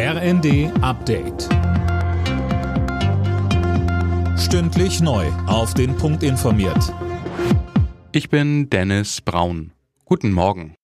RND Update. Stündlich neu. Auf den Punkt informiert. Ich bin Dennis Braun. Guten Morgen.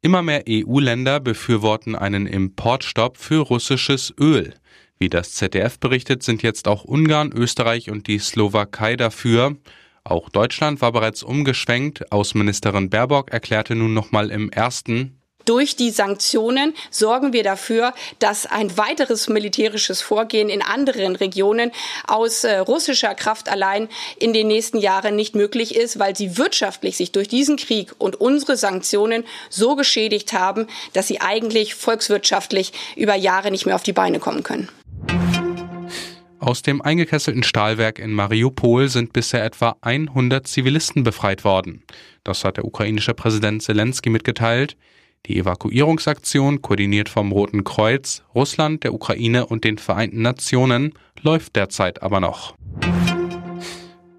Immer mehr EU-Länder befürworten einen Importstopp für russisches Öl. Wie das ZDF berichtet, sind jetzt auch Ungarn, Österreich und die Slowakei dafür. Auch Deutschland war bereits umgeschwenkt. Außenministerin Baerbock erklärte nun nochmal im ersten, durch die Sanktionen sorgen wir dafür, dass ein weiteres militärisches Vorgehen in anderen Regionen aus äh, russischer Kraft allein in den nächsten Jahren nicht möglich ist, weil sie wirtschaftlich sich durch diesen Krieg und unsere Sanktionen so geschädigt haben, dass sie eigentlich volkswirtschaftlich über Jahre nicht mehr auf die Beine kommen können. Aus dem eingekesselten Stahlwerk in Mariupol sind bisher etwa 100 Zivilisten befreit worden. Das hat der ukrainische Präsident Zelensky mitgeteilt. Die Evakuierungsaktion, koordiniert vom Roten Kreuz, Russland, der Ukraine und den Vereinten Nationen, läuft derzeit aber noch.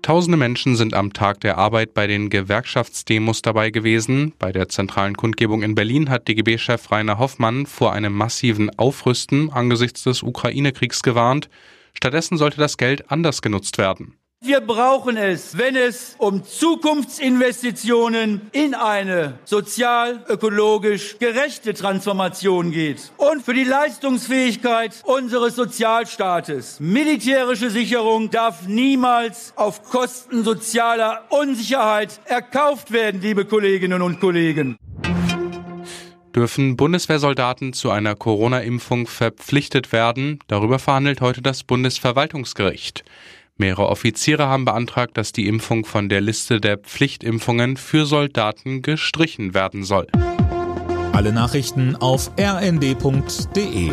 Tausende Menschen sind am Tag der Arbeit bei den Gewerkschaftsdemos dabei gewesen. Bei der zentralen Kundgebung in Berlin hat DGB-Chef Rainer Hoffmann vor einem massiven Aufrüsten angesichts des Ukraine-Kriegs gewarnt. Stattdessen sollte das Geld anders genutzt werden. Wir brauchen es, wenn es um Zukunftsinvestitionen in eine sozial-ökologisch gerechte Transformation geht und für die Leistungsfähigkeit unseres Sozialstaates. Militärische Sicherung darf niemals auf Kosten sozialer Unsicherheit erkauft werden, liebe Kolleginnen und Kollegen dürfen Bundeswehrsoldaten zu einer Corona-Impfung verpflichtet werden. Darüber verhandelt heute das Bundesverwaltungsgericht. Mehrere Offiziere haben beantragt, dass die Impfung von der Liste der Pflichtimpfungen für Soldaten gestrichen werden soll. Alle Nachrichten auf rnd.de